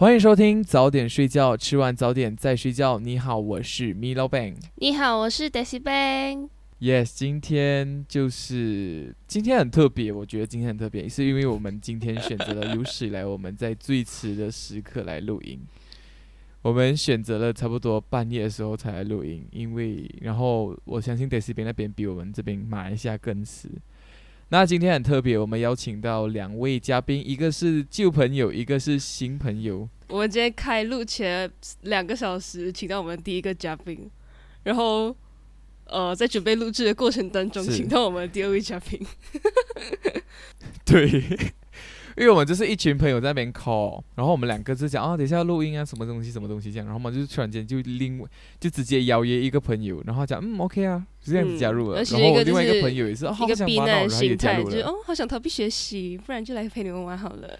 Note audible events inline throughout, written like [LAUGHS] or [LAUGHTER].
欢迎收听早点睡觉，吃完早点再睡觉。你好，我是 Milo Bang。你好，我是 Daisy Bang。Yes，今天就是今天很特别，我觉得今天很特别，是因为我们今天选择了有史以来我们在最迟的时刻来录音。我们选择了差不多半夜的时候才来录音，因为然后我相信 Daisy 边那边比我们这边马来西亚更迟。那今天很特别，我们邀请到两位嘉宾，一个是旧朋友，一个是新朋友。我们今天开录前两个小时，请到我们第一个嘉宾，然后呃，在准备录制的过程当中，请到我们第二位嘉宾。[LAUGHS] 对，因为我们就是一群朋友在那边 call，然后我们两个就讲啊，等一下要录音啊，什么东西什么东西这样，然后嘛，就是突然间就另就直接邀约一个朋友，然后讲嗯 OK 啊，就这样子加入了，然后我另外一个朋友也是，哦、好想玩哦，然后也加入了。就是哦，好想逃避学习，不然就来陪你们玩好了。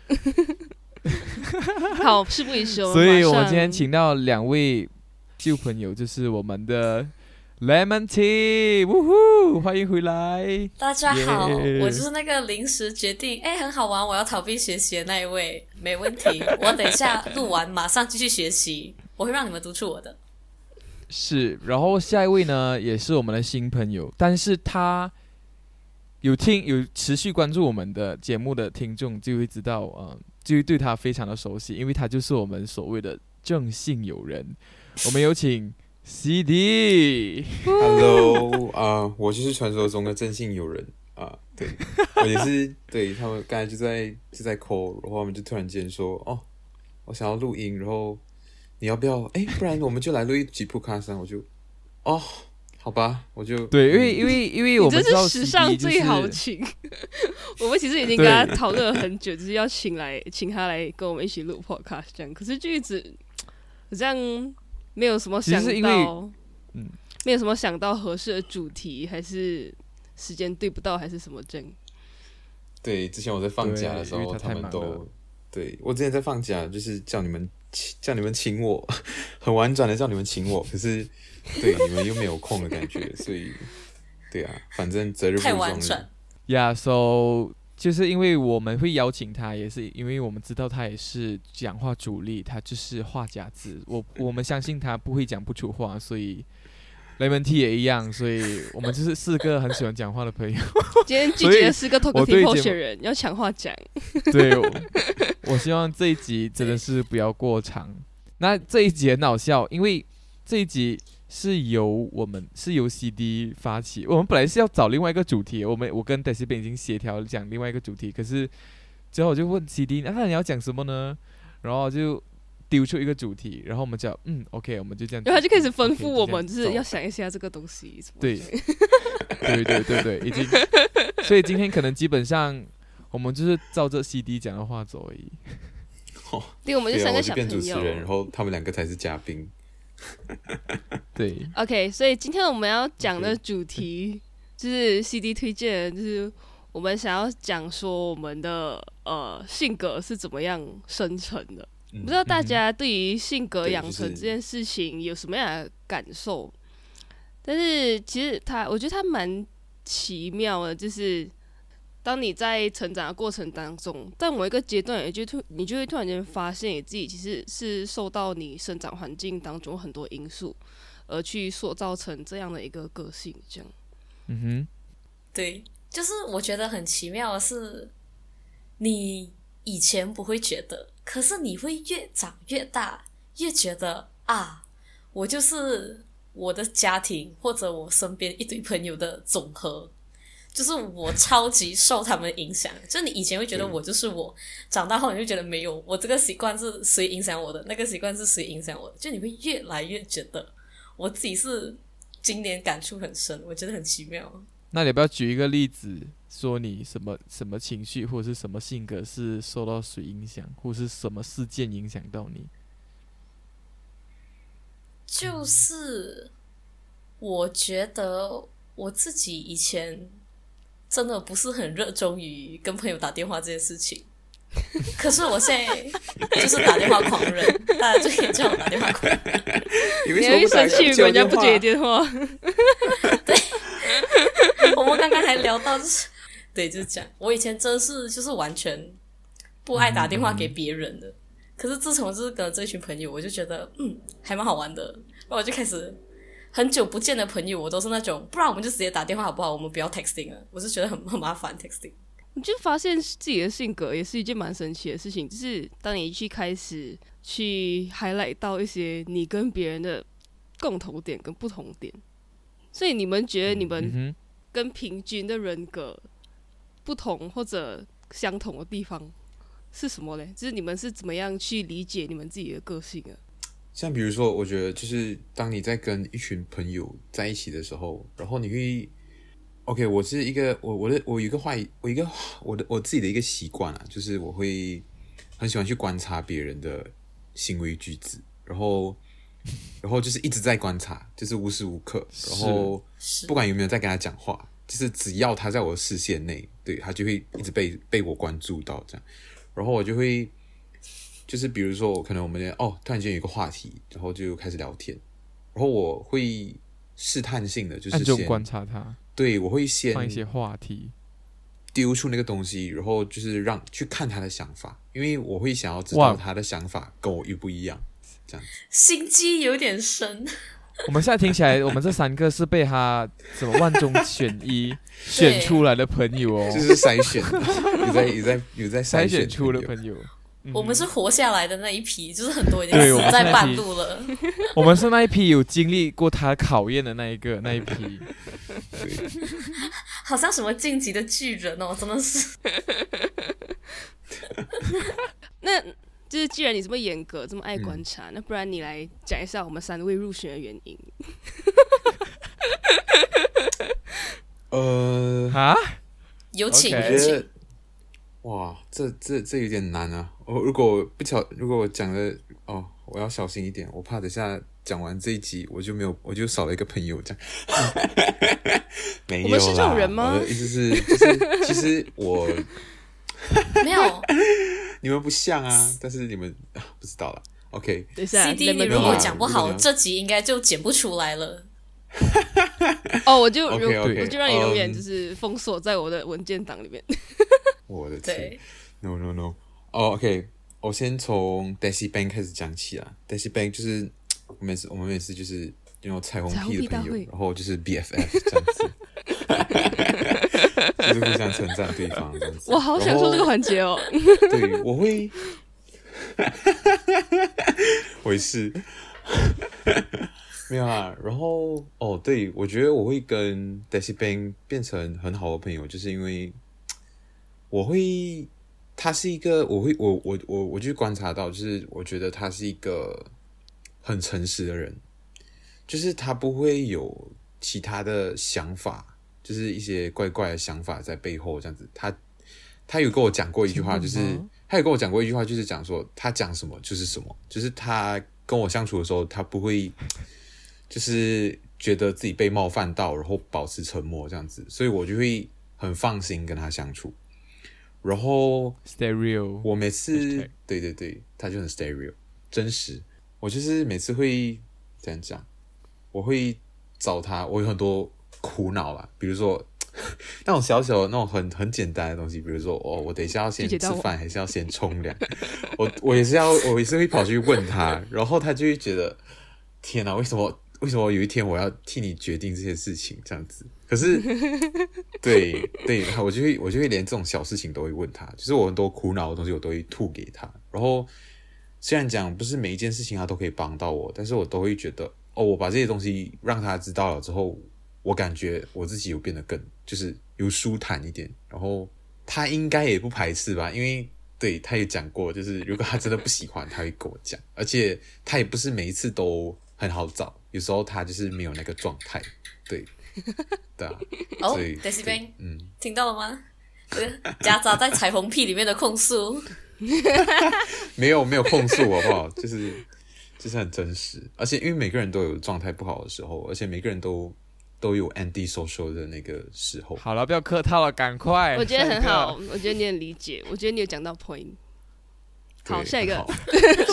好，事不宜迟，所以我们今天请到两位旧朋友，就是我们的 Lemon Tea，呜呼，欢迎回来。大家好耶我就是那个临时决定，哎，很好玩，我要逃避学习的那一位，没问题。[LAUGHS] 我等一下录完马上继续学习，我会让你们督促我的。是，然后下一位呢，也是我们的新朋友，但是他有听有持续关注我们的节目的听众就会知道，呃，就会对他非常的熟悉，因为他就是我们所谓的正信友人。我们有请 CD，Hello 啊、我就是传说中的正性友人啊、对我也是对他们刚才就在就在 call，然后他们就突然间说哦，我想要录音，然后你要不要？哎，不然我们就来录一集 podcast 啊我就哦，好吧，我就对，因为嗯因为因为我们知道是史 CD 上就是最好请。[LAUGHS] 我们其实已经跟他讨论了很久，就是要请来请他来跟我们一起录 podcast 这样，可是就一直好像没有什么想其实是因为到，嗯，没有什么想到合适的主题，还是时间对不到，还是什么症。对，之前我在放假的时候，对因为他们都对我之前在放假，就是叫你们请叫你们请我，[LAUGHS] 很婉转的叫你们请我，可是对你们又没有空的感觉，所以对啊，反正择日不太如撞日婉转。呀、so 就是因为我们会邀请他，也是因为我们知道他也是讲话主力，他就是话匣子。我我们相信他不会讲不出话，所以雷蒙 T 也一样，所以我们就是四个很喜欢讲话的朋友。[LAUGHS] 今天拒绝了四个 talk 我 t 对 i 候选人，要抢话讲。[LAUGHS] 对，我我希望这一集真的是不要过长。那这一集很好笑，因为这一集是由我们是由 CD 发起，我们本来是要找另外一个主题，我们我跟 d e s i b 已经协调讲另外一个主题，可是之后我就问 CD，那、你要讲什么呢？然后就丢出一个主题，然后我们讲嗯 OK，我们就这样，然后他就开始吩咐我们，就是要想一下这个东西。什么对对对对对，已经，[LAUGHS] 所以今天可能基本上我们就是照着 CD 讲的话走而已。[LAUGHS] 对，我们就三个小朋友。变主持人，然后他们两个才是嘉宾。[LAUGHS] 对，OK，所以今天我们要讲的主题就是 CD 推荐，就是我们想要讲说我们的呃性格是怎么样生成的。嗯不知道大家对于性格养成这件事情有什么样的感受？但是其实它，我觉得它蛮奇妙的，就是当你在成长的过程当中，在某一个阶段，也就突你就会突然间发现你自己其实是受到你生长环境当中很多因素而去塑造成这样的一个个性，这样。嗯哼。对，就是我觉得很奇妙的是，你以前不会觉得，可是你会越长越大，越觉得啊，我就是我的家庭或者我身边一堆朋友的总和。就是我超级受他们影响，就你以前会觉得我就是我，长大后你就觉得没有，我这个习惯是谁影响我的，那个习惯是谁影响我的，就你会越来越觉得我自己是今年感触很深，我觉得很奇妙。那你要不要举一个例子，说你什么什么情绪或者是什么性格是受到谁影响，或是什么事件影响到你？就是我觉得我自己以前真的不是很热衷于跟朋友打电话这件事情，[LAUGHS] 可是我现在 [LAUGHS] 就是打电话狂人，[LAUGHS] 大家就可以叫我打电话狂人。你你会生气，人家不接电话。对我们刚刚还聊到，就是对，就是这样。我以前真是就是完全不爱打？电话给别人的，可是自从就是跟了这群朋友，我就觉得嗯还蛮好玩的，然后我就开始很久不见的朋友，我都是那种，不然我们就直接打电话好不好？我们不要 texting 了，我是觉得很很麻烦 texting。你就发现自己的性格也是一件蛮神奇的事情，就是当你去开始去 highlight 到一些你跟别人的共同点跟不同点，所以你们觉得你嗯们，跟平均的人格不同或者相同的地方是什么嘞？就是你们是怎么样去理解你们自己的个性啊？像比如说，我觉得就是当你在跟一群朋友在一起的时候，然后你会，OK，我是一个我我的我有一个坏我一个我的我自己的一个习惯啊，就是我会很喜欢去观察别人的行为举止，然后然后就是一直在观察，就是无时无刻，然后不管有没有在跟他讲话，就是只要他在我的视线内，对他就会一直被被我关注到这样，然后我就会就是比如说，我可能我们哦突然间有一个话题，然后就开始聊天，然后我会试探性的就是先观察他，对我会先放一些话题。丢出那个东西，然后就是让去看他的想法，因为我会想要知道他的想法跟我一不一样。这样心机有点深，[LAUGHS] 我们现在听起来，我们这三个是被他什么万中选一选出来的朋友哦，就是筛选，[LAUGHS] 有在有在有在筛选选出的朋友我们是活下来的那一批，就是很多已经死在半路了。[LAUGHS] 我们是那一批有经历过他考验的那一个那一批。[LAUGHS] 好像什么晋级的巨人哦，真的是。[LAUGHS] 那就是既然你这么严格，这么爱观察，那不然你来讲一下我们三位入选的原因。呃，啊，有请有请我觉得，哇，这这这有点难啊！我如果不巧，如果我讲的哦，我要小心一点，我怕等下讲完这一集，我就没有，我就少了一个朋友这样。[LAUGHS] 没有啦，我们是这种人吗？我的意思是，就是其实我 [LAUGHS] 没有。[LAUGHS] 你们不像啊，但是你们啊不知道了。OK，等一下 CD，你 lemon 如果讲不好，这集应该就剪不出来了。哦，我就我就让你永远嗯。就是封锁在我的文件档里面。我的天。对，，No No No，哦、OK，我先从 Daisy Bank 开始讲起啊。Daisy Bank 就是 [TSK] 我们是，我们每次就是那种彩虹屁的朋友然后就是 BFF 这样子，[LAUGHS] 就是互相称赞对方这样子。我好享受这个环节哦。对，我会，[LAUGHS] 我也是，[LAUGHS] 没有啊。然后哦，对，我觉得我会跟 Daisy Bang 变成很好的朋友，就是因为我会，他是一个，我会，我我我我就观察到，就是我觉得他是一个很诚实的人，就是他不会有其他的想法，就是一些怪怪的想法在背后这样子。他他有跟我讲过一句话，就是他有跟我讲过一句话，就是讲说他讲什么就是什么，就是他跟我相处的时候，他不会就是觉得自己被冒犯到，然后保持沉默这样子，所以我就会很放心跟他相处。然后 Stereo，我每次对对对，他就很 stereo 真实。我就是每次会这样讲，我会找他，我有很多苦恼啦，比如说 [LAUGHS] 那种小小的那种很很简单的东西，比如说哦，我等一下要先吃饭，还是要先冲凉？[LAUGHS] 我我也是要，我也是会跑去问他，然后他就会觉得天哪，为什么为什么有一天我要替你决定这些事情这样子？可是 [LAUGHS] 对对，我就会我就会连这种小事情都会问他，就是我很多苦恼的东西我都会吐给他。然后虽然讲不是每一件事情他都可以帮到我，但是我都会觉得哦，我把这些东西让他知道了之后，我感觉我自己有变得更就是有舒坦一点。然后他应该也不排斥吧，因为对他也讲过，就是如果他真的不喜欢，他会跟我讲，而且他也不是每一次都很好找，有时候他就是没有那个状态，对，[LAUGHS] 对啊，哦所以嗯。听到了吗？这个夹杂在彩虹屁里面的控诉，[LAUGHS] 没有没有控诉好不好？就是就是很真实，而且因为每个人都有状态不好的时候，而且每个人都都有 anti social 的那个时候。好了，不要客套了，赶快。我觉得很好，我觉得你很理解，我觉得你有讲到 point。好，下一个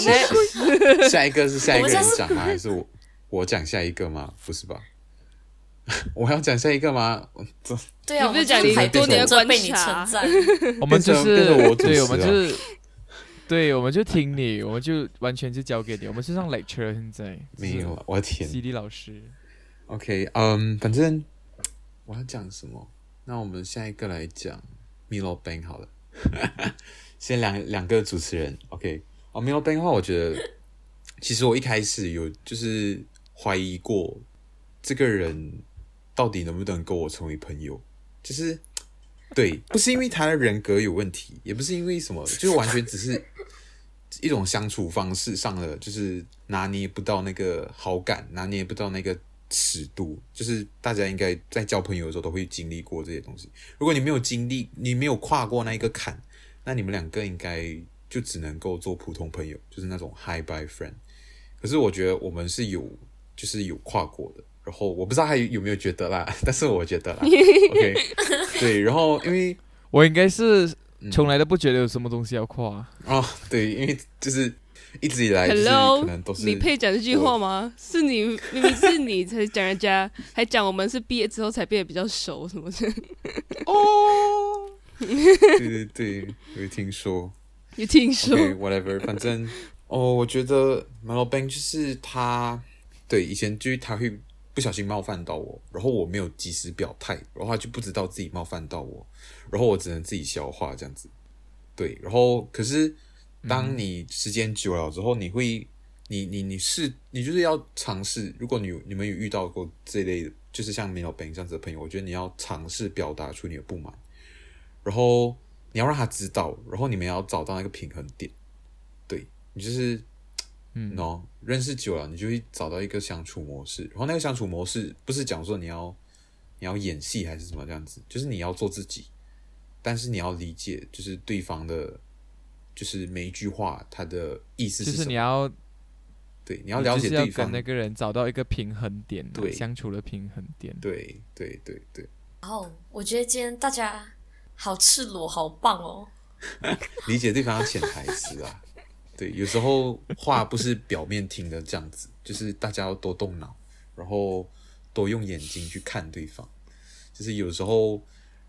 [LAUGHS] 下一个是下一个人讲吗？还是我我讲下一个吗？不是吧？[LAUGHS] 我要讲下一个吗？对啊，你不是讲你多年的观着被你察称赞，[LAUGHS] 我们就是我对，我们就是对，我们就听你，我们就完全就交给你，我们是上 lecture 现在没有，我的天。，CD 老师。OK，嗯，反正我要讲什么？那我们下一个来讲 Milo Bank 好了。[LAUGHS] 先两两个主持人，OK。哦，Milo Bank 的话，我觉得其实我一开始有就是怀疑过这个人到底能不能跟我成为朋友，就是对，[LAUGHS] 不是因为他的人格有问题，也不是因为什么，[LAUGHS] 就是完全只是一种相处方式上的，就是拿捏不到那个好感，拿捏不到那个尺度，就是大家应该在交朋友的时候都会经历过这些东西。如果你没有经历，你没有跨过那一个坎，那你们两个应该就只能够做普通朋友，就是那种 high by friend。可是我觉得我们是有，就是有跨过的。然后我不知道他有有没有觉得啦，但是我觉得啦，[LAUGHS] OK，对。然后因为 [LAUGHS] 我应该是嗯从来都不觉得有什么东西要跨，哦，对，因为就是一直以来就是 Hello，可能都是你配讲这句话吗？是你明明是你才讲人家，还讲我们是毕业之后才变得比较熟什么的，哦，对对对，我有听说。有听说？OK，whatever，、反正哦，我觉得 Melo Bang 就是他，对，以前就是他会不小心冒犯到我，然后我没有及时表态，然后他就不知道自己冒犯到我，然后我只能自己消化这样子。对，然后可是当你时间久了之后，你会，你你你是你就是要尝试，如果你有你们有遇到过这类的，就是像 Melo Bang 这样子的朋友，我觉得你要尝试表达出你的不满，然后你要让他知道，然后你们要找到那个平衡点。对你就是嗯，no 认识久了，你就会找到一个相处模式。然后那个相处模式不是讲说你要你要演戏还是什么这样子，就是你要做自己，但是你要理解就是对方的，就是每一句话他的意思就是是什么。就是你要对，你要了解对方。跟那个人找到一个平衡点啊，对相处的平衡点。对对对对，然后我觉得今天大家好赤裸，好棒哦。[LAUGHS] 理解对方的潜台词啊。对，有时候话不是表面听的这样子，就是大家要多动脑，然后多用眼睛去看对方。就是有时候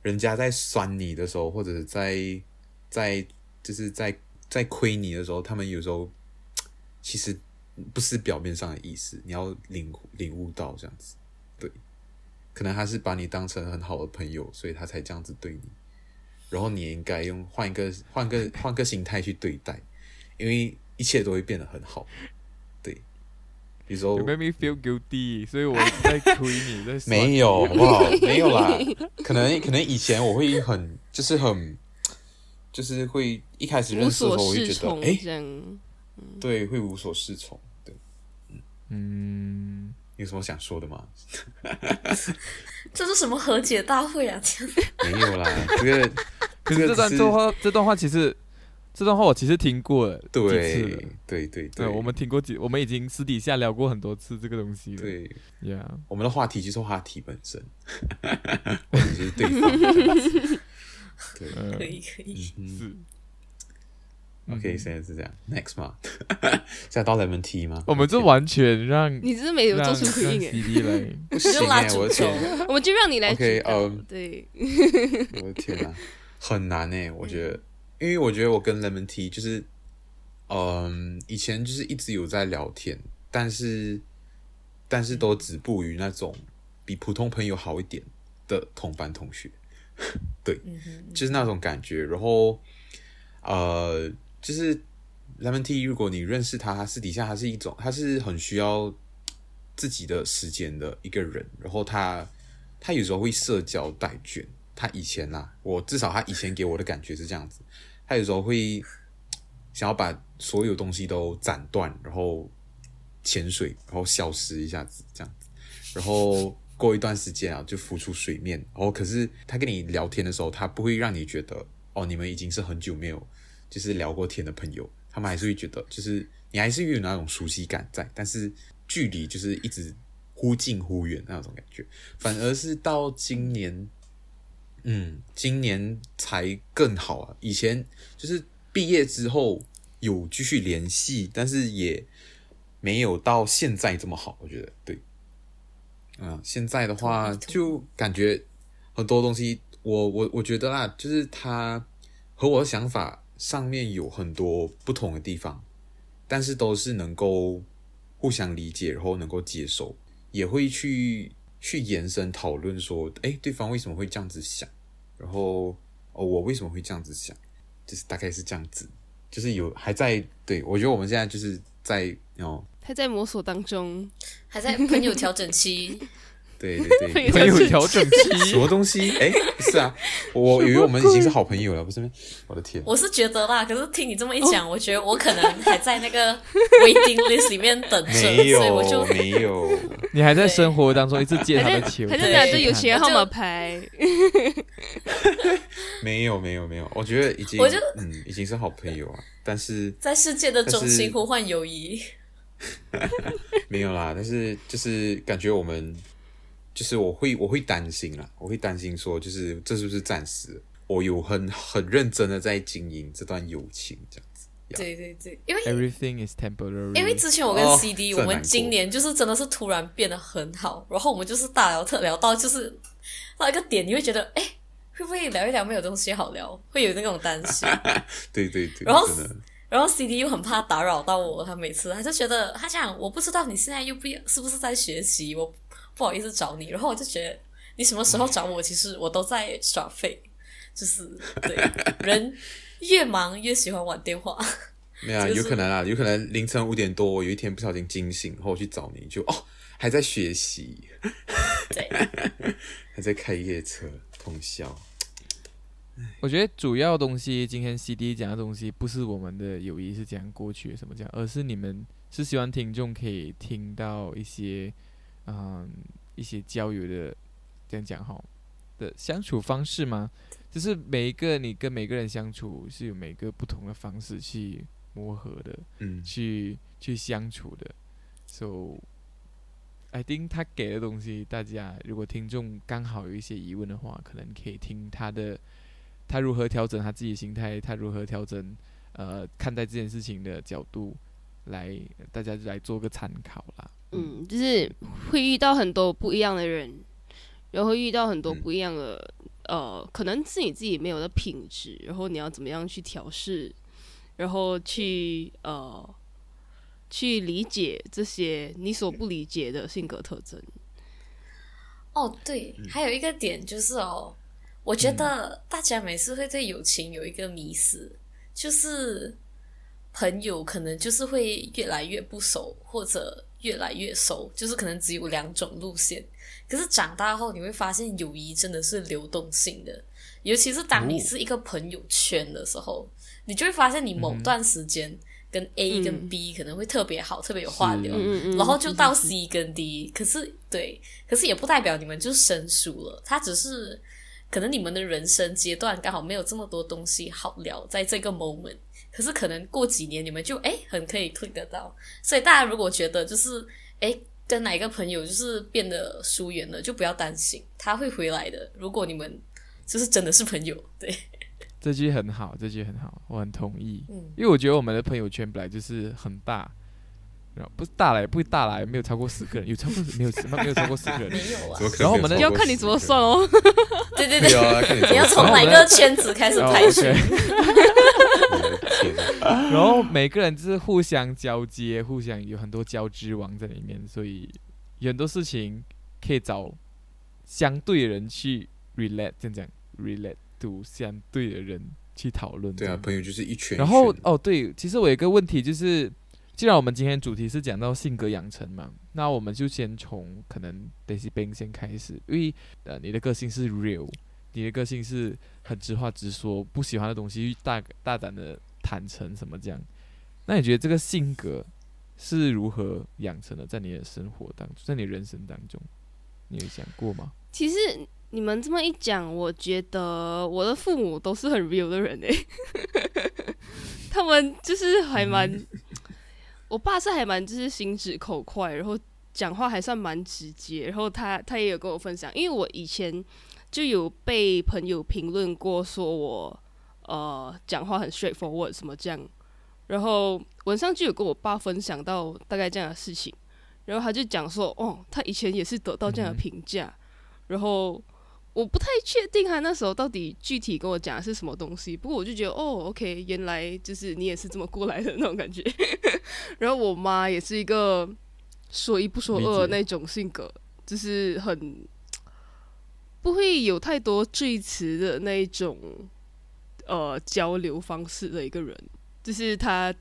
人家在酸你的时候，或者在在就是在在亏你的时候，他们有时候其实不是表面上的意思，你要领领悟到这样子。对，可能他是把你当成很好的朋友，所以他才这样子对你。然后你应该用换一个换个换个心态去对待，因为一切都会变得很好。对，有时候 You make me feel guilty，所以我在亏你，没有，[LAUGHS] 好不好？没有啦，可能可能以前我会很就是很就是会一开始认识的时候，我会觉得哎。对，会无所适从。对，嗯，有什么想说的吗？[LAUGHS] 这是什么和解大会啊？没有啦，这个可是这段是这话这段话其实这段话我其实听过了几次对了。对对对对，我们听过几，我们已经私底下聊过很多次这个东西了。对，Yeah，我们的话题就是话题本身，[LAUGHS] 或者是对方。对，[LAUGHS] 嗯可以可以，嗯是。OK，嗯现在是这样。Next 嘛？现在到 Lemon Tea 吗？我们这完全让你真的没有做出回应让哎，CD 来，[LAUGHS] 不行就拉哎，我的天，我们就让你来 OK。嗯对，我的天啊，很难哎，我觉得，因为我觉得我跟 Lemon Tea 就是，嗯，以前就是一直有在聊天，但是但是都止步于那种比普通朋友好一点的同班同学，嗯哼，就是那种感觉。然后，呃，就是 Lemon Tea，如果你认识他，他私底下他是一种，他是很需要自己的时间的一个人。然后他他有时候会社交带卷。他以前呐、我至少他以前给我的感觉是这样子，他有时候会想要把所有东西都斩断，然后潜水，然后消失一下子这样子，然后过一段时间啊就浮出水面。然后可是他跟你聊天的时候，他不会让你觉得哦，你们已经是很久没有就是聊过天的朋友，他们还是会觉得就是你还是有那种熟悉感在，但是距离就是一直忽近忽远那种感觉。反而是到今年，嗯，今年才更好啊。以前就是毕业之后有继续联系，但是也没有到现在这么好。我觉得对，嗯，现在的话就感觉很多东西，我我我觉得啦，就是他和我的想法上面有很多不同的地方，但是都是能够互相理解，然后能够接受，也会去去延伸讨论说，哎，对方为什么会这样子想，然后哦，我为什么会这样子想，就是大概是这样子，就是有还在对我觉得我们现在就是在哦，还在摸索当中，还在朋友调整期。对对对，[LAUGHS] 朋友调整期什么东西？哎，是啊，我以为我们已经是好朋友了，不是吗？我的天，我是觉得啦，可是听你这么一讲，我觉得我可能还在那个 waiting list 里面等着，没所以我就有没有，[LAUGHS] 你还在生活当中一直借他还在的球，还在对拿着有钱钱号码牌，没有没有没有，我觉得已经我就嗯已经是好朋友啊，但是在世界的中心呼唤友谊。[LAUGHS] 没有啦，但是就是感觉我们就是我会我会担心啦，我会担心说就是这是不是暂时？我有很很认真的在经营这段友情这样子。对对对，因为 Everything is temporary。因为之前我跟哦 CD，、我们今年就是真的是突然变得很好，然后我们就是大聊特聊到就是到一个点，你会觉得哎，会不会聊一聊没有东西好聊，会有那种担心。[LAUGHS] 对对对，然后然后 CD 又很怕打扰到我，他每次他就觉得他讲我不知道你现在又不是不是在学习，我不好意思找你。然后我就觉得你什么时候找我，其实我都在耍废，就是对 [LAUGHS] 人越忙越喜欢玩电话。没有啊，就是有可能啊，有可能凌晨五点多，我有一天不小心惊醒，然后我去找你，就哦还在学习，对，[LAUGHS] 还在开夜车通宵。我觉得主要东西，今天 CD 讲的东西，不是我们的友谊是怎样过去什么讲，而是你们是希望听众可以听到一些，嗯，一些交友的这样讲哈的相处方式吗？就是每一个你跟每个人相处是有每个不同的方式去磨合的，嗯，去去相处的。So I think 他给的东西，大家如果听众刚好有一些疑问的话，可能可以听他的，他如何调整他自己的心态，他如何调整呃看待这件事情的角度，来大家来做个参考啦。嗯，就是会遇到很多不一样的人，然后会遇到很多嗯。不一样的、呃，可能是你自己没有的品质，然后你要怎么样去调试，然后去呃去理解这些你所不理解的性格特征。哦，对，还有一个点就是哦，我觉得大家每次会对友情有一个迷失，就是朋友可能就是会越来越不熟，或者越来越熟，就是可能只有两种路线。可是长大后你会发现，友谊真的是流动性的，尤其是当你哦是一个朋友圈的时候，你就会发现你某段时间跟 A 跟嗯。B 可能会特别好，特别有话聊。然后就到 C 跟 D，可是对，可是也不代表你们就生疏了，他只是可能你们的人生阶段刚好没有这么多东西好聊，在这个 moment，可是可能过几年你们就哎很可以 click 得到，所以大家如果觉得就是哎跟哪一个朋友就是变得疏远了，就不要担心，他会回来的。如果你们就是真的是朋友，对，这句很好，这句很好，我很同意。嗯，因为我觉得我们的朋友圈本来就是很大，然后不是大来不会大来，没有超过十个人，有超过没有没有超过十个人。没有啊然后我们要看你怎么算哦。对对对，[LAUGHS] 你要从哪一个圈子开始哦排序？然后每个人就是互相交接，互相有很多交织网在里面，所以有很多事情可以找相对的人去 relate，这样讲 relate to 相对的人去讨论。对啊，朋友就是一圈。然后哦，对，其实我有一个问题就是，既然我们今天主题是讲到性格养成嘛，那我们就先从可能 Daisy Bang 先开始，因为呃，你的个性是 real，你的个性是很直话直说，不喜欢的东西大大胆的坦诚什么这样。那你觉得这个性格是如何养成的？在你的生活当中，在你人生当中，你有想过吗？其实你们这么一讲，我觉得我的父母都是很 real 的人诶，[LAUGHS] 他们就是还蛮，[LAUGHS] 我爸是还蛮就是心直口快，然后讲话还算蛮直接，然后他他也有跟我分享，因为我以前就有被朋友评论过，说我呃讲话很 straightforward 什么这样，然后文上就有跟我爸分享到大概这样的事情，然后他就讲说，哦，他以前也是得到这样的评价。然后我不太确定他那时候到底具体跟我讲的是什么东西，不过我就觉得哦，OK，原来就是你也是这么过来的那种感觉。[LAUGHS] 然后我妈也是一个说一不说二的那种性格，就是很不会有太多赘词的那一种呃交流方式的一个人，就是他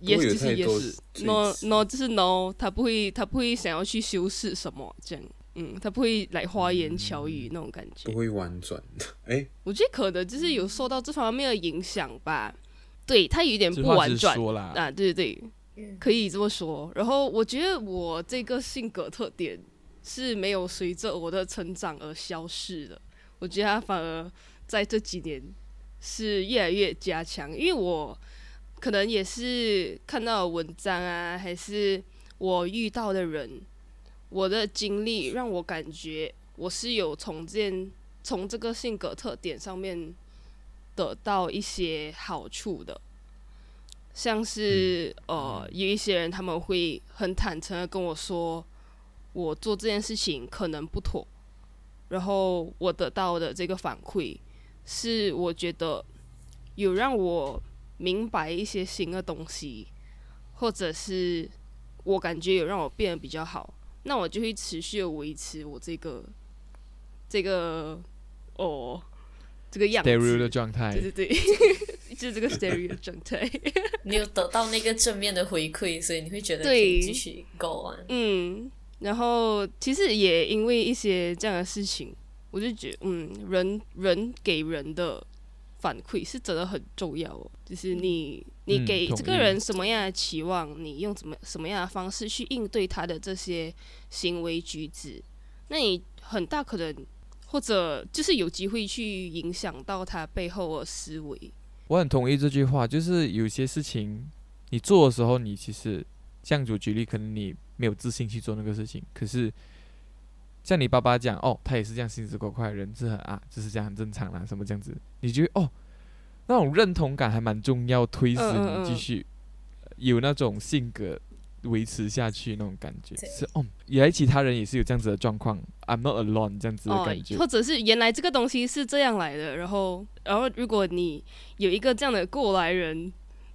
yes 就是 yes，no no 就是 no，他不会他不会想要去修饰什么这样。嗯，他不会来花言巧语那种感觉，不会婉转。[LAUGHS] 哎，我觉得可能就是有受到这方面的影响吧。对他有点不婉转啊，对对对，可以这么说。然后我觉得我这个性格特点是没有随着我的成长而消逝的，我觉得他反而在这几年是越来越加强。因为我可能也是看到文章啊，还是我遇到的人。我的经历让我感觉我是有从这从这个性格特点上面得到一些好处的，像是呃有一些人他们会很坦诚的跟我说我做这件事情可能不妥，然后我得到的这个反馈是我觉得有让我明白一些新的东西，或者是我感觉有让我变得比较好。那我就会持续的维持我这个这个哦这个样子的状态，对对对，[LAUGHS] 就是这个 stereo 的状态。[LAUGHS] 你有得到那个正面的回馈，所以你会觉得可以继续 go on。嗯，然后其实也因为一些这样的事情，我就觉得嗯，人人给人的。反馈是真的很重要哦，就是你你给这个人什么样的期望，你用怎么什么样的方式去应对他的这些行为举止，那你很大可能或者就是有机会去影响到他背后的思维。我很同意这句话，就是有些事情你做的时候，你其实像主举例，可能你没有自信去做那个事情，可是像你爸爸讲哦，他也是这样心直口快，人是很啊，就是这样很正常啦，什么这样子，你觉得哦？那种认同感还蛮重要，推使你继续有那种性格维持下去那种感觉。是哦，原来其他人也是有这样子的状况，I'm not alone 这样子的感觉。或者是原来这个东西是这样来的，然后，然后如果你有一个这样的过来人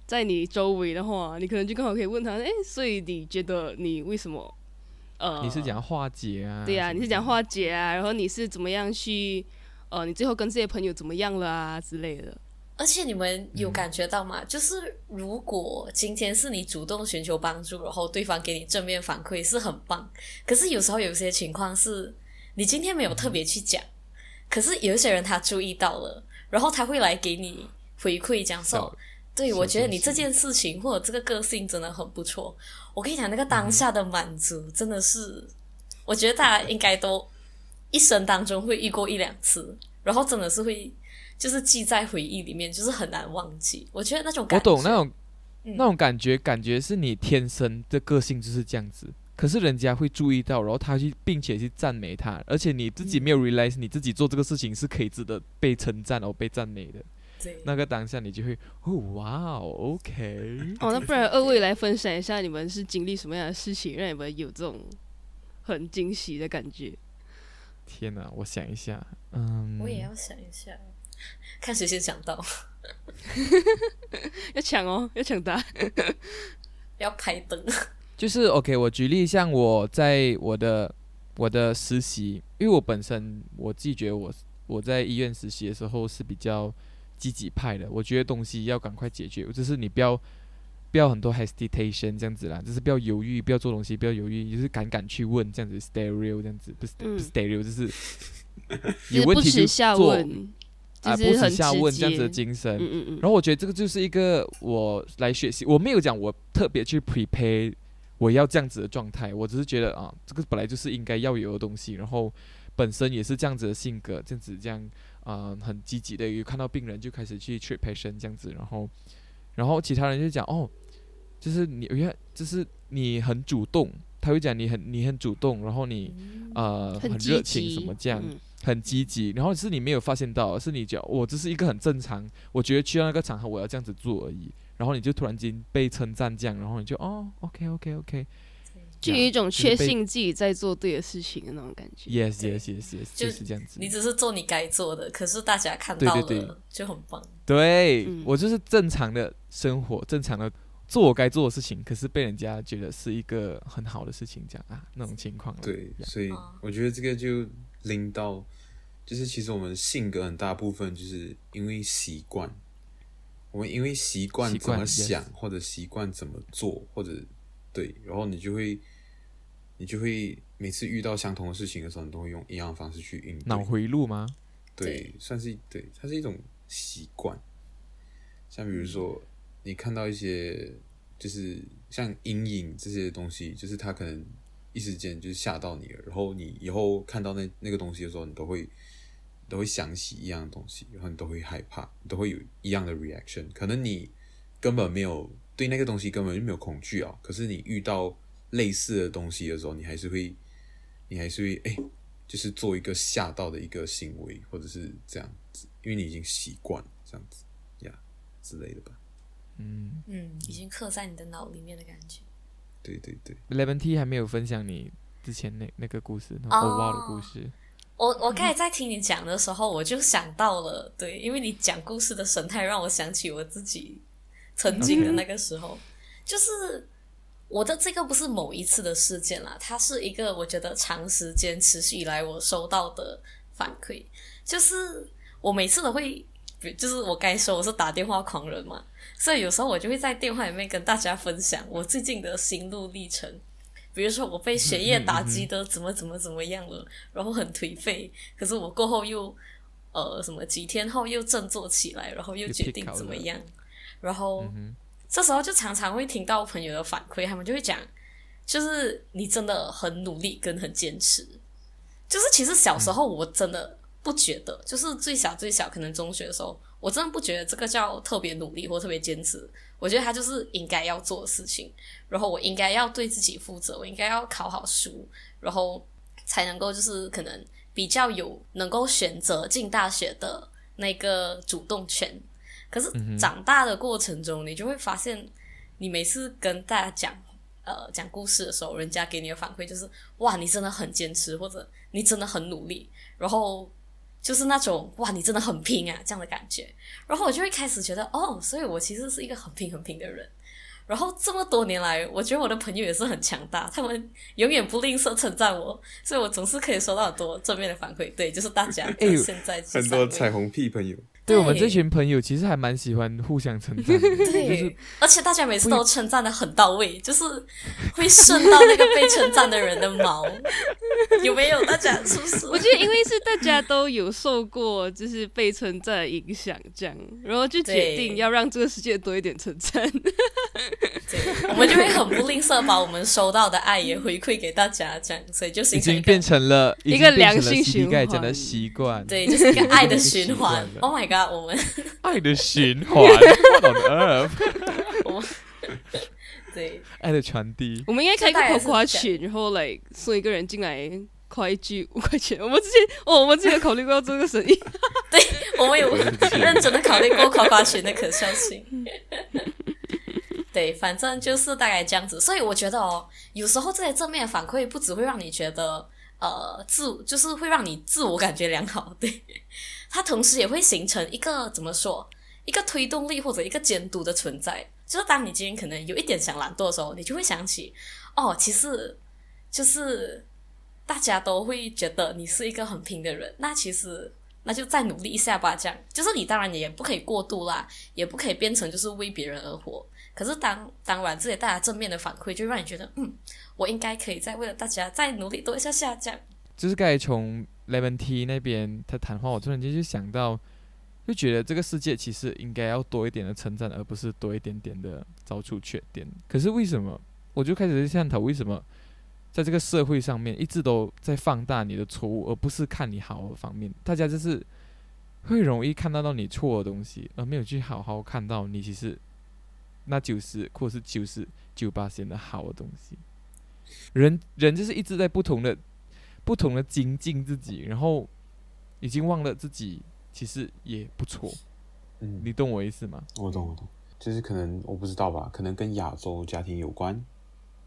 在你周围的话，你可能就刚好可以问他，哎，所以你觉得你为什么？呃，你是讲化解啊？对呀，你是讲化解啊？然后你是怎么样去？呃，你最后跟这些朋友怎么样了啊之类的？而且你们有感觉到吗？就是如果今天是你主动寻求帮助，然后对方给你正面反馈是很棒。可是有时候有些情况是你今天没有特别去讲，可是有一些人他注意到了，然后他会来给你回馈，讲说：“对我觉得你这件事情或者这个个性真的很不错。”我跟你讲，那个当下的满足真的是，我觉得大家应该都一生当中会遇过一两次，然后真的是会。就是记在回忆里面，就是很难忘记。我觉得那种感觉我懂那种那种感觉，感觉是你天生的个性就是这样子。可是人家会注意到，然后他去并且去赞美他，而且你自己没有 realize 你自己做这个事情是可以值得被称赞哦，被赞美的。对，那个当下你就会哦，哇哦，OK。哦，那不然二位来分享一下，你们是经历什么样的事情，让你们有这种很惊喜的感觉？天哪，我想一下，嗯，我也要想一下。看谁先想到，[LAUGHS] 要抢哦，要抢答，[LAUGHS] 要开灯。就是 OK，我举例，像我在我的我的实习，因为我本身我自己觉得我我在医院实习的时候是比较积极派的，我觉得东西要赶快解决，就是你不要不要很多 hesitation 这样子啦，就是不要犹豫，不要做东西，不要犹豫，就是敢敢去问这样子，stereo 这样子，不是不是 stereo，就是 [LAUGHS] 有问题就做。啊，不耻下问这样子的精神，嗯嗯嗯。然后我觉得这个就是一个我来学习，我没有讲我特别去 prepare 我要这样子的状态，我只是觉得啊，这个本来就是应该要有的东西，然后本身也是这样子的性格，这样子这样啊，很积极的，有看到病人就开始去 treat patient 这样子，然后然后其他人就讲哦，就是你原就是你很主动，他会讲你很你很主动，然后你呃很热情什么这样。很积极，然后是你没有发现到，是你讲我这是一个很正常，我觉得去到那个场合我要这样子做而已，然后你就突然间被称赞这样，然后你就哦，OK OK OK，就有一种确信自己在做对的事情的那种感觉。Yes yes yes yes，就就是这样子。你只是做你该做的，可是大家看到了对对对就很棒。对、嗯我就是正常的生活，正常的做我该做的事情，可是被人家觉得是一个很好的事情，这样啊那种情况。对，所以哦我觉得这个就拎到，就是其实我们性格很大部分就是因为习惯，我们因为习惯怎么想，或者习惯怎么做，或者对，然后你就会，你就会每次遇到相同的事情的时候，你都会用一样的方式去应对。脑回路吗？对，算是对，它是一种习惯。像比如说，你看到一些就是像阴影这些东西，就是它可能一时间就是吓到你了，然后你以后看到那那个东西的时候，你都会都会想起一样的东西，然后你都会害怕，你都会有一样的 reaction。可能你根本没有对那个东西根本就没有恐惧啊，可是你遇到类似的东西的时候，你还是会，你还是会哎。就是做一个吓到的一个行为，或者是这样子，因为你已经习惯了这样子呀之类的吧。嗯嗯，已经刻在你的脑里面的感觉。对对对，，Eleven T 还没有分享你之前那那个故事，那欧巴的故事。我我刚才在听你讲的时候，我就想到了，对，因为你讲故事的神态让我想起我自己曾经的那个时候，就是我的这个不是某一次的事件啦，它是一个我觉得长时间持续以来我收到的反馈，就是我每次都会，比就是我该说我是打电话狂人嘛，所以有时候我就会在电话里面跟大家分享我最近的心路历程。比如说我被学业打击的怎么怎么怎么样了，然后很颓废，可是我过后又呃什么几天后又振作起来，然后又又决定怎么样，然后、嗯，这时候就常常会听到朋友的反馈，他们就会讲，就是你真的很努力跟很坚持。就是其实小时候我真的不觉得，就是最小最小可能中学的时候，我真的不觉得这个叫特别努力或特别坚持。我觉得他就是应该要做的事情，然后我应该要对自己负责，我应该要考好书，然后才能够就是可能比较有能够选择进大学的那个主动权。可是长大的过程中，你就会发现，你每次跟大家讲呃讲故事的时候，人家给你的反馈就是哇，你真的很坚持，或者你真的很努力，然后就是那种哇，你真的很拼啊这样的感觉。然后我就会开始觉得哦，所以我其实是一个很拼很拼的人。然后这么多年来，我觉得我的朋友也是很强大，他们永远不吝啬称赞我，所以我总是可以收到很多正面的反馈。对，就是大家哎现在这很多彩虹屁朋友，对我们这群朋友其实还蛮喜欢互相称赞的，[LAUGHS] 就是对，而且大家每次都称赞的很到位，就是会顺到那个被称赞的人的毛，[LAUGHS] 有没有？大家是不是？我觉得，因为是大家都有受过就是被称赞的影响，这样，然后就决定要让这个世界多一点称赞。对，我们就会很不吝啬把我们收到的爱也回馈给大家，这样，所以就是已经变成了一个良性循盖讲的习惯，对，就是一个爱的循环。[LAUGHS] Oh my god，我们 [LAUGHS] 爱的循环，What on earth？我们 [LAUGHS] 对爱的传递。我们应该开一个夸夸群，然后来送一个人进来夸一句五块钱。我们之前哦，我们之前有考虑过要做这个生意。[LAUGHS] 对我们有认真的考虑过夸夸群的可笑性。对，反正就是大概这样子。所以我觉得哦，有时候这些正面反馈不只会让你觉得呃自，就是会让你自我感觉良好，对，它同时也会形成一个怎么说，一个推动力或者一个监督的存在。就是当你今天可能有一点想懒惰的时候，你就会想起，哦，其实就是大家都会觉得你是一个很拼的人，那其实那就再努力一下吧。这样就是你当然也不可以过度啦，也不可以变成就是为别人而活。可是当当然这些大家正面的反馈，就让你觉得，嗯，我应该可以再为了大家再努力多一下下这样。就是刚才从 Lemon T 那边他谈话，我突然间就想到，就觉得这个世界其实应该要多一点的称赞，而不是多一点点的找出缺点。可是为什么？我就开始在探讨为什么在这个社会上面一直都在放大你的错误，而不是看你好的方面。大家就是会容易看到到你错的东西，而没有去好好看到你其实那九十或是九十九八线的好的东西。人人就是一直在不同的不同的精进自己，然后已经忘了自己其实也不错。嗯，你懂我意思吗？我懂我懂，就是可能我不知道吧，可能跟亚洲家庭有关，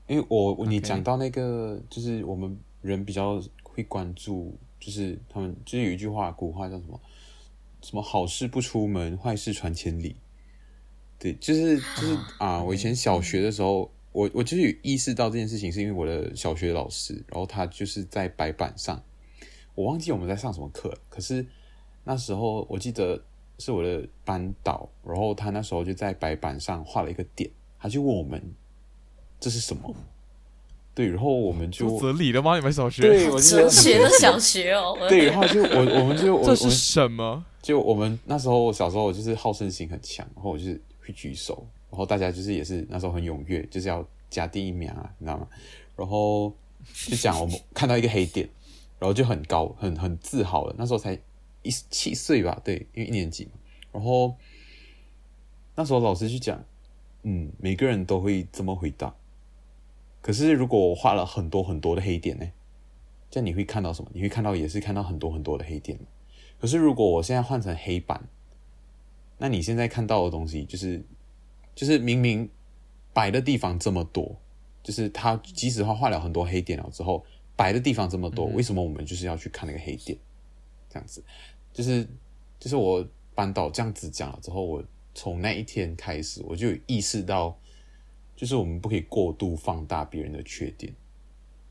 因为我我你讲到那个，就是我们人比较会关注，就是他们就是有一句话，古话叫什么？什么好事不出门，坏事传千里。对，就是就是啊，我以前小学的时候，我我就是有意识到这件事情，是因为我的小学老师，然后他就是在白板上，我忘记我们在上什么课，可是那时候我记得是我的班导，然后他那时候就在白板上画了一个点，他就问我们这是什么？对，然后我们就有哲理的吗？你们小学？对，[LAUGHS] 我就觉哲学的小学哦，对，然后就我我们就 [LAUGHS] 我这是什么？就我们那时候小时候就是好胜心很强，然后我就是会举手，然后大家就是也是那时候很踊跃，就是要加第一名啊，你知道吗？然后就讲我们看到一个黑点，然后就很高，很很自豪的。那时候才一七岁吧，对，因为一年级嘛。然后那时候老师就讲，嗯，每个人都会这么回答。可是如果我画了很多很多的黑点呢？这样你会看到什么？你会看到也是看到很多很多的黑点。可是如果我现在换成黑板，那你现在看到的东西就是就是明明白的地方这么多，就是他即使他画了很多黑点了之后，白的地方这么多，为什么我们就是要去看那个黑点？这样子，就是就是我班导这样子讲了之后，我从那一天开始，我就有意识到，就是我们不可以过度放大别人的缺点，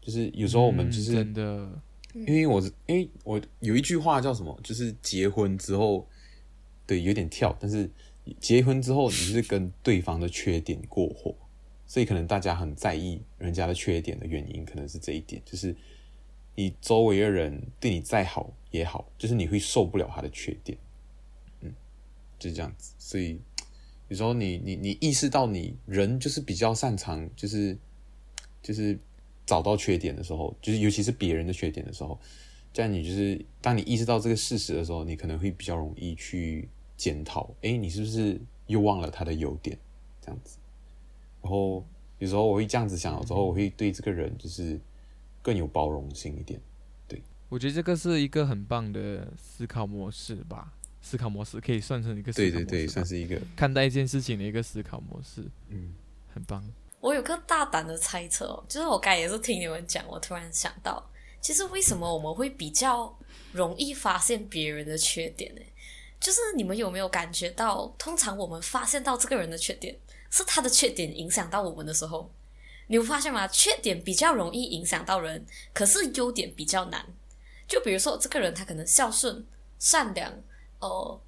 就是有时候我们就是、嗯真的，因为我因为我有一句话叫什么，就是结婚之后，对，有点跳，但是结婚之后你是跟对方的缺点过活，所以可能大家很在意人家的缺点的原因，可能是这一点，就是你周围的人对你再好也好，就是你会受不了他的缺点，嗯，就是这样子，所以有时候你你你意识到你人就是比较擅长，就是就是找到缺点的时候，就是尤其是别人的缺点的时候，这样你就是当你意识到这个事实的时候，你可能会比较容易去检讨，诶，你是不是又忘了他的优点？这样子。然后有时候我会这样子想了之后，我会对这个人就是更有包容心一点。对我觉得这个是一个很棒的思考模式吧。思考模式可以算成一个思考模式对对对，算是一个看待一件事情的一个思考模式，嗯很棒。我有个大胆的猜测哦，就是我刚才也是听你们讲，我突然想到，其实为什么我们会比较容易发现别人的缺点呢？就是你们有没有感觉到，通常我们发现到这个人的缺点，是他的缺点影响到我们的时候，你有发现吗？缺点比较容易影响到人，可是优点比较难。就比如说这个人他可能孝顺、善良，哦、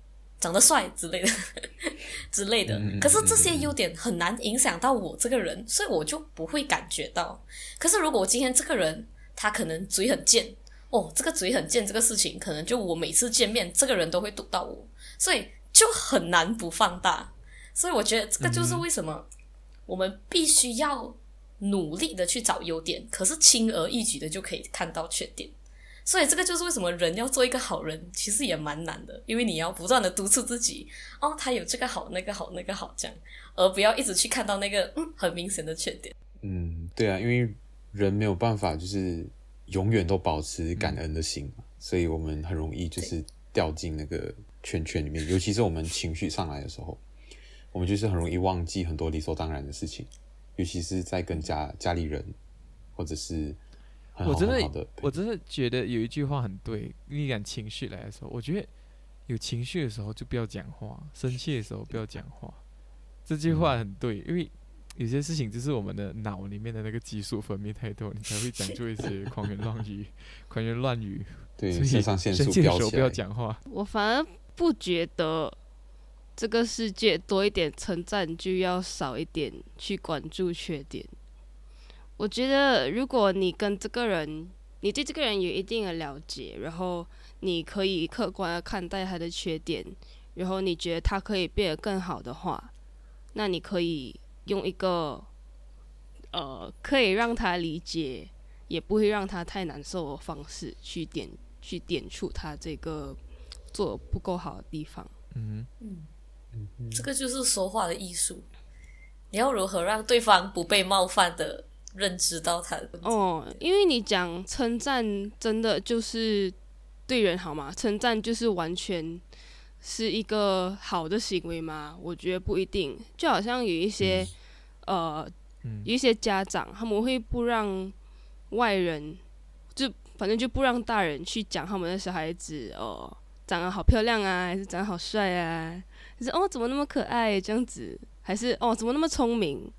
长得帅之类的 [LAUGHS] 之类的可是这些优点很难影响到我这个人，所以我就不会感觉到。可是如果我今天这个人他可能嘴很贱，哦，这个嘴很贱这个事情，可能就我每次见面这个人都会堵到我，所以就很难不放大。所以我觉得这个就是为什么我们必须要努力的去找优点，可是轻而易举的就可以看到缺点。所以这个就是为什么人要做一个好人，其实也蛮难的，因为你要不断的督促自己，哦，他有这个好，那个好，那个好，这样，而不要一直去看到那个嗯很明显的缺点。嗯，对啊，因为人没有办法就是永远都保持感恩的心嘛，所以我们很容易就是掉进那个圈圈里面，尤其是我们情绪上来的时候，我们就是很容易忘记很多理所当然的事情，尤其是在跟家家里人或者是很好我真的很好的我真的觉得有一句话很对，你讲情绪来的时候，我觉得有情绪的时候就不要讲话，生气的时候不要讲话。这句话很对，因为有些事情就是我们的脑里面的那个激素分泌太多，你才会讲出一些狂言乱语、[LAUGHS] 狂言乱语。对所以肾上腺素气的时候不要讲话。我反而不觉得这个世界多一点称赞就要少一点去关注缺点。我觉得如果你跟这个人，你对这个人有一定的了解，然后你可以客观的看待他的缺点，然后你觉得他可以变得更好的话，那你可以用一个呃可以让他理解，也不会让他太难受的方式去点去点出他这个做得不够好的地方。嗯嗯这个就是说话的艺术。你要如何让对方不被冒犯的认知到他的？哦，因为你讲称赞，真的就是对人好吗？称赞就是完全是一个好的行为吗？我觉得不一定。就好像有一些、呃嗯有一些家长他们会不让外人，就反正就不让大人去讲他们的小孩子哦，长得好漂亮啊，还是长得好帅啊，还是哦怎么那么可爱这样子，还是哦怎么那么聪明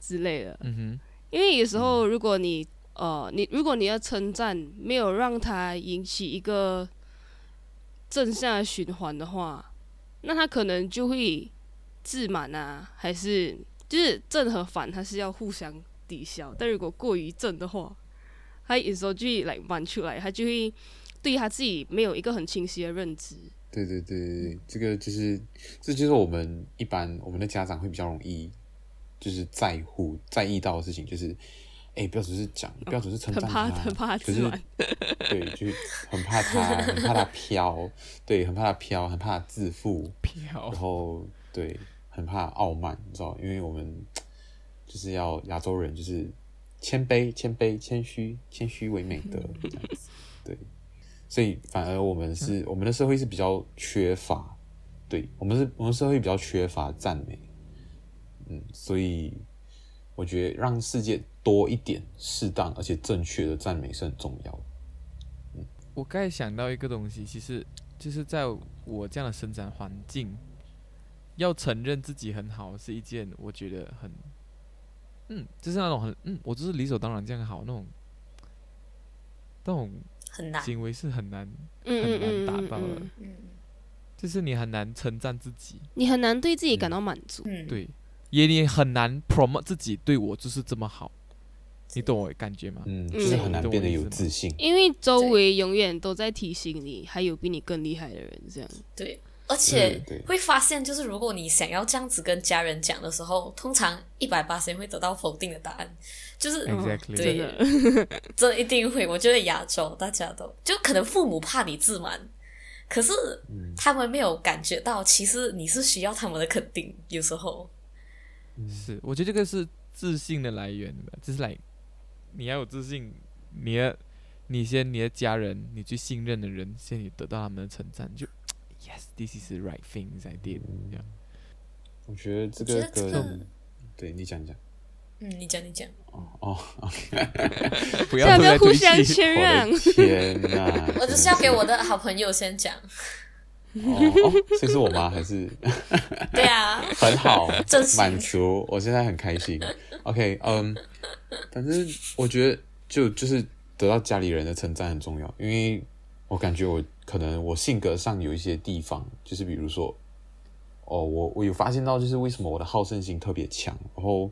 之类的。嗯因为有时候如果你呃你如果你要称赞，没有让他引起一个正向循环的话，那他可能就会自满啊，还是就是正和反，它是要互相抵消。但如果过于正的话，他有时候就会来满出来，他就会对他自己没有一个很清晰的认知。对对对，这个就是这就是我们一般我们的家长会比较容易就是在乎在意到的事情，就是哎，不要只是讲，不要只是称赞他，怕很怕他可是对，就是很怕他，很怕他飘，对，很怕他飘，很怕他自负，飘。然后对，很怕傲慢，你知道，因为我们就是要亚洲人就是谦卑、谦卑、谦虚、谦虚为美德这样子，对，所以反而我们是我们的社会是比较缺乏，对我们是我们社会比较缺乏赞美，嗯，所以我觉得让世界多一点适当而且正确的赞美是很重要的。我刚才想到一个东西，其实就是在我这样的生长环境，要承认自己很好是一件我觉得很，嗯，就是那种很，嗯，我就是理所当然这样好那种，那种很难。行为是很难，嗯很难嗯嗯嗯达到的。嗯，嗯就是你很难称赞自己，你很难对自己感到满足。嗯，对，也你很难 promote 自己对我就是这么好，你懂我感觉吗？嗯，嗯就是很难变得有自信。因为周围永远都在提醒你，还有比你更厉害的人，这样。对，而且会发现，就是如果你想要这样子跟家人讲的时候，通常一百八十会得到否定的答案，就是嗯 Exactly 对真的，[LAUGHS] 这一定会。我觉得亚洲大家都就可能父母怕你自满，可是他们没有感觉到，其实你是需要他们的肯定。有时候，是，我觉得这个是自信的来源吧，就是来，你要有自信，你的，你先你的家人，你最信任的人，先你得到他们的称赞，就 [TSK] yes，this is the right things I did，这样。我觉得这个对你讲讲嗯，你讲你讲，哦，不现在不要互相推卸谦让我。的天哪！[LAUGHS] 我就是要给我的好朋友先讲。哦哦，所以是我吗？还是 [LAUGHS] 对啊，[LAUGHS] 很好满足？我现在很开心。OK，嗯，反正我觉得就就是得到家里人的称赞很重要，因为我感觉我可能我性格上有一些地方，就是比如说，哦，我我有发现到，就是为什么我的好胜心特别强，然后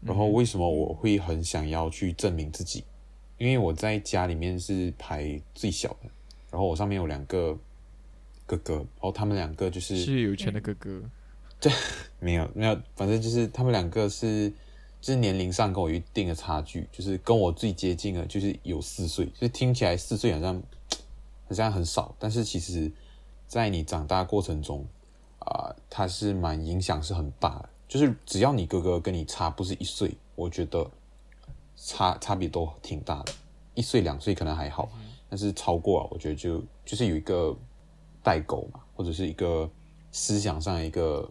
然后为什么我会很想要去证明自己？因为我在家里面是排最小的，然后我上面有两个哥哥，然后他们两个就是是有钱的哥哥，对 [LAUGHS] 没有没有，反正就是他们两个是，就是年龄上跟我有一定的差距，就是跟我最接近的，就是有四岁，就是听起来四岁好像好像很少，但是其实，在你长大过程中，啊、它是蛮影响是很大的。就是只要你哥哥跟你差不是一岁，我觉得差差别都挺大的。一岁两岁可能还好，但是超过啊，我觉得就就是有一个代沟嘛，或者是一个思想上一个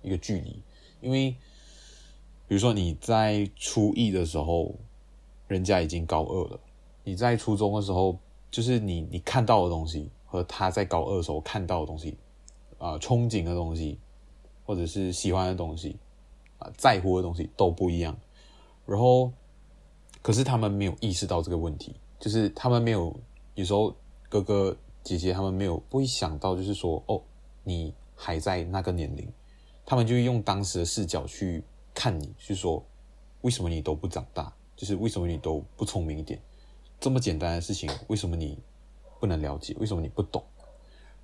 一个距离。因为比如说你在初一的时候，人家已经高二了；你在初中的时候，就是你你看到的东西和他在高二的时候看到的东西，啊、憧憬的东西，或者是喜欢的东西，啊、在乎的东西都不一样。然后，可是他们没有意识到这个问题，就是他们没有有时候哥哥姐姐他们没有不会想到，就是说哦，你还在那个年龄，他们就用当时的视角去看你，去说为什么你都不长大，就是为什么你都不聪明一点，这么简单的事情，为什么你不能了解？为什么你不懂？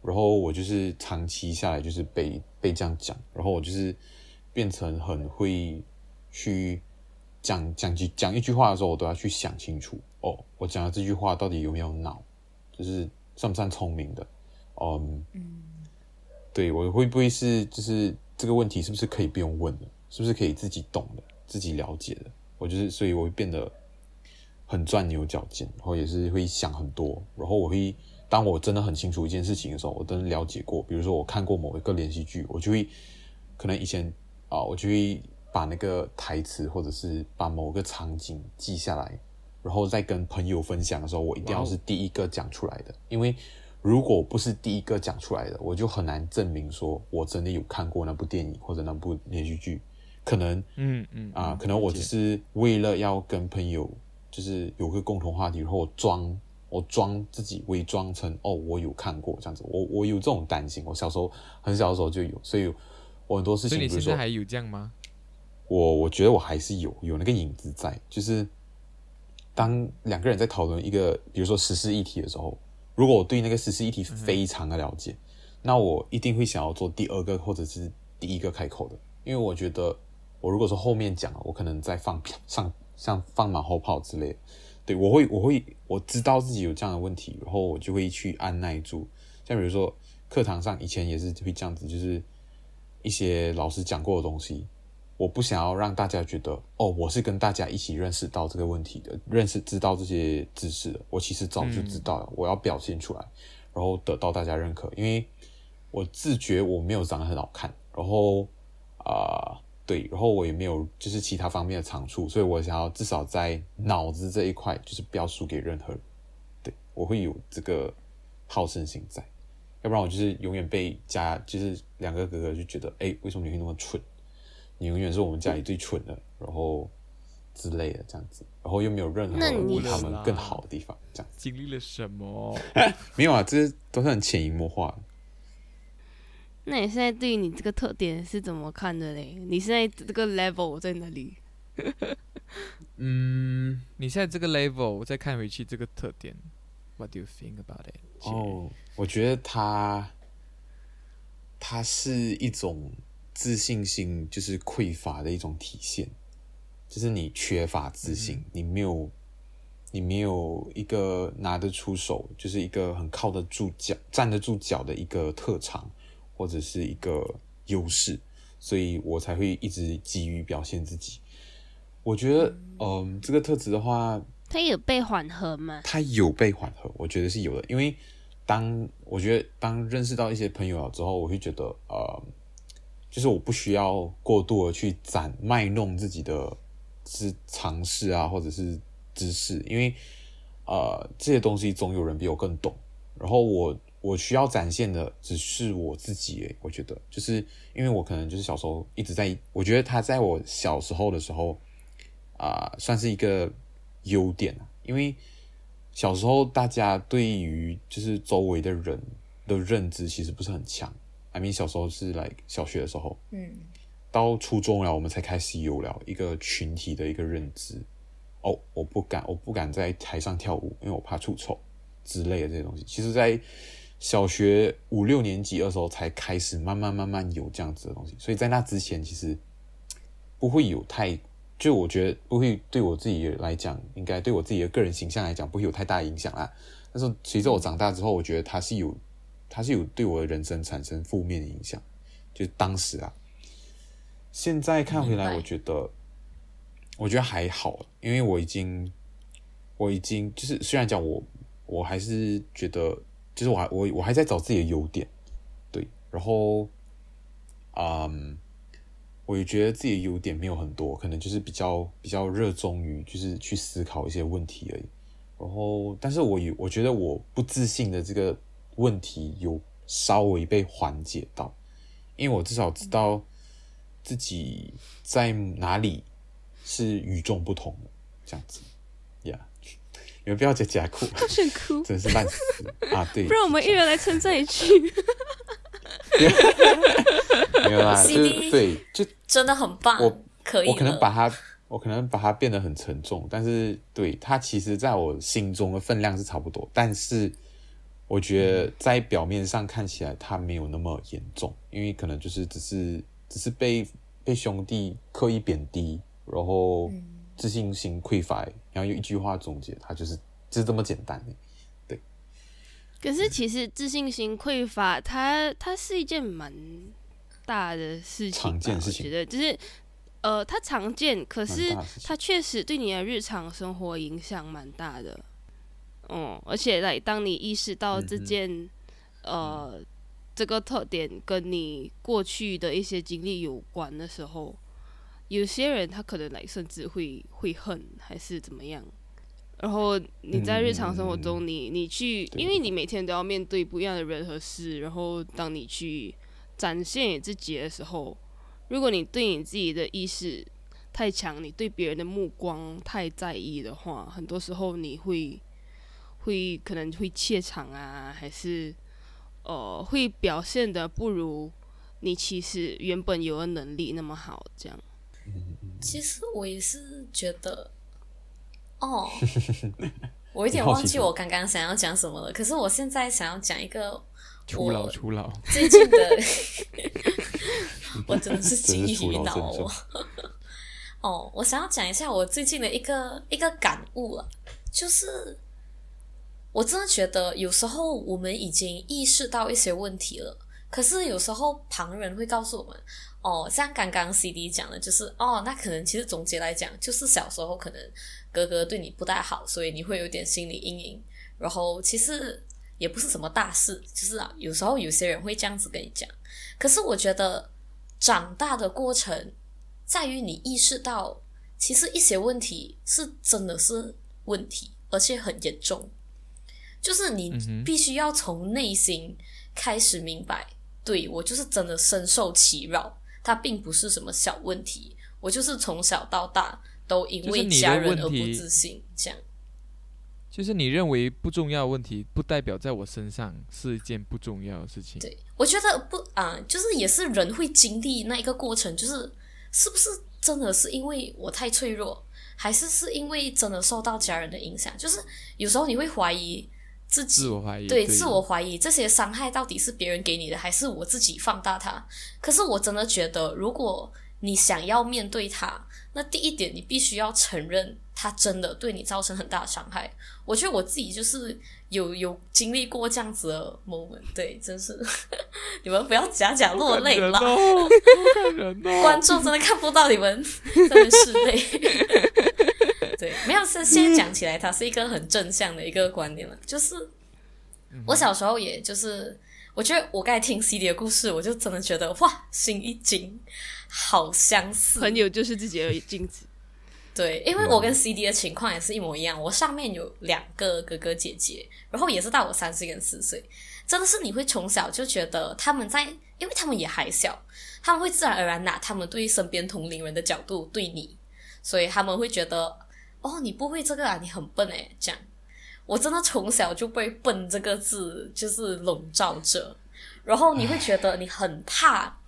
然后我就是长期下来就是被被这样讲，然后我就是变成很会去讲讲几讲一句话的时候，我都要去想清楚。哦，我讲的这句话到底有没有脑，就是算不算聪明的？嗯，对我会不会是就是这个问题是不是可以不用问的？是不是可以自己懂的、自己了解的？我就是，所以我会变得很钻牛角尖，然后也是会想很多，然后我会当我真的很清楚一件事情的时候，我真的了解过，比如说我看过某一个连续剧，我就会可能以前啊，我就会把那个台词或者是把某个场景记下来，然后再跟朋友分享的时候，我一定要是第一个讲出来的，因为如果不是第一个讲出来的，我就很难证明说我真的有看过那部电影或者那部连续剧，可能嗯嗯啊、嗯可能我只是为了要跟朋友就是有个共同话题，然后我装我装自己伪装成哦我有看过这样子，我我有这种担心，我小时候很小的时候就有，所以我很多事情，你现在还有这样吗？我我觉得我还是有有那个影子在，就是当两个人在讨论一个比如说时事议题的时候，如果我对那个时事议题非常的了解，那我一定会想要做第二个或者是第一个开口的，因为我觉得我如果说后面讲，我可能在放上像放马后炮之类的，对我会我会我知道自己有这样的问题，然后我就会去按耐住，像比如说课堂上以前也是会这样子，就是一些老师讲过的东西，我不想要让大家觉得哦，我是跟大家一起认识到这个问题的，认识知道这些知识的。我其实早就知道了，我要表现出来，然后得到大家认可，因为我自觉我没有长得很好看，然后啊、对，然后我也没有就是其他方面的长处，所以我想要至少在脑子这一块就是不要输给任何人。对我会有这个好胜心在，要不然我就是永远被家就是两个哥哥就觉得，哎，为什么你会那么蠢？你永远是我们家里最蠢的，然后之类的这样子，然后又没有任何比他们更好的地方，这样子经历了什么？[LAUGHS] 没有啊，这都是很潜移默化的。那你现在对于你这个特点是怎么看的嘞？你现在这个 level 在哪里？[LAUGHS] 嗯，你现在这个 level 我再看回去这个特点，What do you think about it？哦，我觉得它，它是一种自信心就是匮乏的一种体现，就是你缺乏自信，你没有，你没有一个拿得出手，就是一个很靠得住脚、站得住脚的一个特长，或者是一个优势，所以我才会一直急于表现自己。我觉得，嗯，这个特质的话，它有被缓和吗？它有被缓和，我觉得是有的。因为当我觉得当认识到一些朋友了之后，我会觉得呃，就是我不需要过度的去展卖弄自己的是尝试啊，或者是知识，因为呃这些东西总有人比我更懂。然后我我需要展现的只是我自己，我觉得就是因为我可能就是小时候一直在，我觉得他在我小时候的时候啊、算是一个优点，因为小时候大家对于就是周围的人的认知其实不是很强。I mean 小时候是来小学的时候，嗯，到初中了，我们才开始有了一个群体的一个认知。哦，我不敢，我不敢在台上跳舞，因为我怕出丑之类的这些东西。其实，在小学五六年级的时候才开始慢慢慢慢有这样子的东西，所以在那之前其实不会有太，就我觉得不会对我自己来讲，应该对我自己的个人形象来讲不会有太大影响啦。但是随着我长大之后，我觉得它是有，它是有对我的人生产生负面的影响，就是当时啊。现在看回来，我觉得，我觉得还好，因为我已经，我已经就是虽然讲我，我还是觉得，就是我还我我还在找自己的优点，对，然后，嗯，我也觉得自己的优点没有很多，可能就是比较比较热衷于就是去思考一些问题而已。然后，但是我有我觉得我不自信的这个问题有稍微被缓解到，因为我至少知道自己在哪里是与众不同的，这样子，呀、你们不要再假哭，好想哭，真的是烂死啊！对，不然我们一人来称赞一句。没有啦，[LAUGHS] 就是对，就真的很棒，我可以我可能把它，我可能把它变得很沉重，但是对它其实在我心中的分量是差不多，但是我觉得在表面上看起来他没有那么严重，因为可能就是只是只是被被兄弟刻意贬低，然后自信心匮乏，然后用一句话总结，他就是就是这么简单对。可是其实自信心匮乏，它它是一件蛮大的事情，常见的事情我觉得就是呃，它常见，可是它确实对你的日常生活影响蛮大的。嗯，而且来，当你意识到这件、呃这个特点跟你过去的一些经历有关的时候，有些人他可能来甚至会会恨还是怎么样。然后你在日常生活中，你你去，因为。你每天都要面对不一样的人和事，然后当你去展现你自己的时候，如果你对你自己的意识太强，你对别人的目光太在意的话，很多时候你会会可能会怯场啊，还是呃会表现的不如你其实原本有的能力那么好，这样。其实我也是觉得。哦，[LAUGHS] 我有点忘记我刚刚想要讲什么了。可是我现在想要讲一个，初老初老最近的，[LAUGHS] 我真的是金鱼脑哦。[LAUGHS] 哦，我想要讲一下我最近的一个一个感悟了，就是我真的觉得有时候我们已经意识到一些问题了，可是有时候旁人会告诉我们。哦，像刚刚 C D 讲的，就是哦，那可能其实总结来讲，就是小时候可能哥哥对你不太好，所以你会有点心理阴影。然后其实也不是什么大事，就是啊，有时候有些人会这样子跟你讲。可是我觉得长大的过程在于你意识到，其实一些问题是真的是问题，而且很严重。就是你必须要从内心开始明白，对我就是真的深受其扰。它并不是什么小问题，我就是从小到大都因为家人而不自信，这样。就是你认为不重要的问题，不代表在我身上是一件不重要的事情。对，我觉得不啊，就是也是人会经历那一个过程，就是是不是真的是因为我太脆弱，还是是因为真的受到家人的影响？就是有时候你会怀疑。自己自我怀疑，对自我怀疑，这些伤害到底是别人给你的，还是我自己放大它？可是我真的觉得，如果你想要面对它，那第一点，你必须要承认，它真的对你造成很大的伤害。我觉得我自己就是有有经历过这样子的 moment，对，真是 [LAUGHS] 你们不要假假落泪了，[LAUGHS] 观众真的看不到你们真的是泪。对，没有是现在讲起来，它是一个很正向的一个观念了。就是我小时候，也就是我觉得我刚才听 C D 的故事，我就真的觉得哇，心一惊，好相似。朋友就是自己的镜子。对，因为我跟 C D 的情况也是一模一样。我上面有两个哥哥姐姐，然后也是大我三岁跟四岁。真的是你会从小就觉得他们在，因为他们也还小，他们会自然而然拿他们对身边同龄人的角度对你，所以他们会觉得。哦，你不会这个啊？你很笨诶。这样，我真的从小就被“笨”这个字就是笼罩着，然后你会觉得你很怕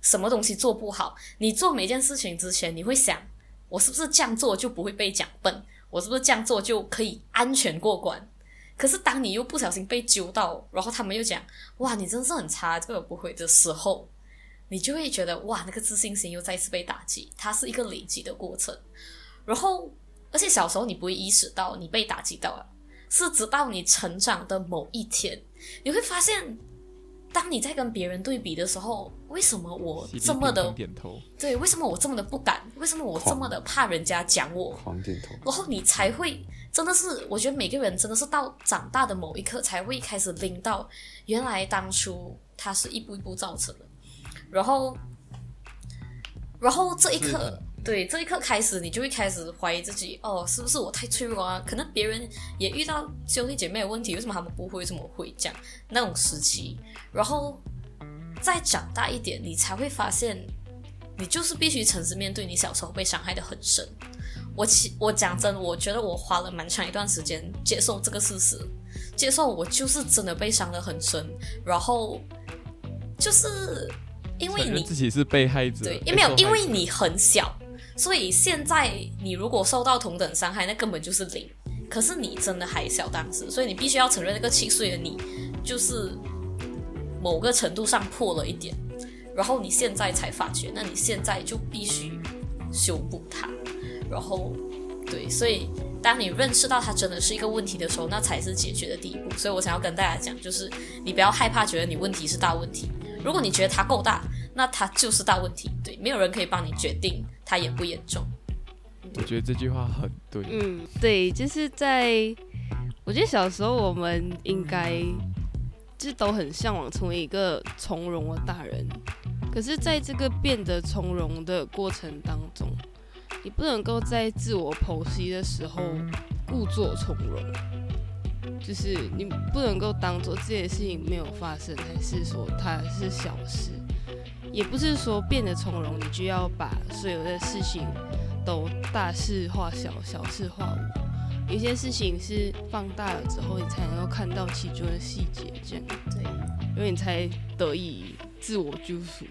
什么东西做不好。你做每件事情之前，你会想：我是不是这样做就不会被讲笨？我是不是这样做就可以安全过关？可是当你又不小心被揪到，然后他们又讲：哇，你真是很差，这个不会的时候，你就会觉得哇，那个自信心又再次被打击。它是一个累积的过程，然后。而且小时候你不会意识到你被打击到了，是直到你成长的某一天，你会发现，当你在跟别人对比的时候，为什么我这么的点头？对，为什么我这么的不敢？为什么我这么的怕人家讲我？狂点头。然后你才会真的是，我觉得每个人真的是到长大的某一刻才会开始拎到，原来当初他是一步一步造成的，然后，然后这一刻。对，这一刻开始，你就会开始怀疑自己，哦，是不是我太脆弱啊？可能别人也遇到兄弟姐妹的问题，为什么他们不会？为什么我会这样？那种时期，然后再长大一点，你才会发现，你就是必须诚实面对你小时候被伤害的很深。我其我讲真，我觉得我花了蛮长一段时间接受这个事实，接受我就是真的被伤的很深，然后就是因为你自己是被害者，对，因没有，因为你很小。所以现在你如果受到同等伤害，那根本就是零。可是你真的还小当时，所以你必须要承认那个七岁的你就是某个程度上破了一点。然后你现在才发觉，那你现在就必须修补它。然后对，所以当你认识到它真的是一个问题的时候，那才是解决的第一步。所以我想要跟大家讲，就是你不要害怕，觉得你问题是大问题。如果你觉得它够大，那它就是大问题。对，没有人可以帮你决定它严不严重。我觉得这句话很对。嗯，对，就是在我觉得小时候我们应该就是都很向往成为一个从容的大人，可是，在这个变得从容的过程当中，你不能够在自我剖析的时候故作从容，就是你不能够当做这件事情没有发生，还是说它是小事，也不是说变得从容，你就要把所有的事情都大事化小，小事化无。有些事情是放大了之后，你才能够看到其中的细节，这样对，因为你才得以自我救赎。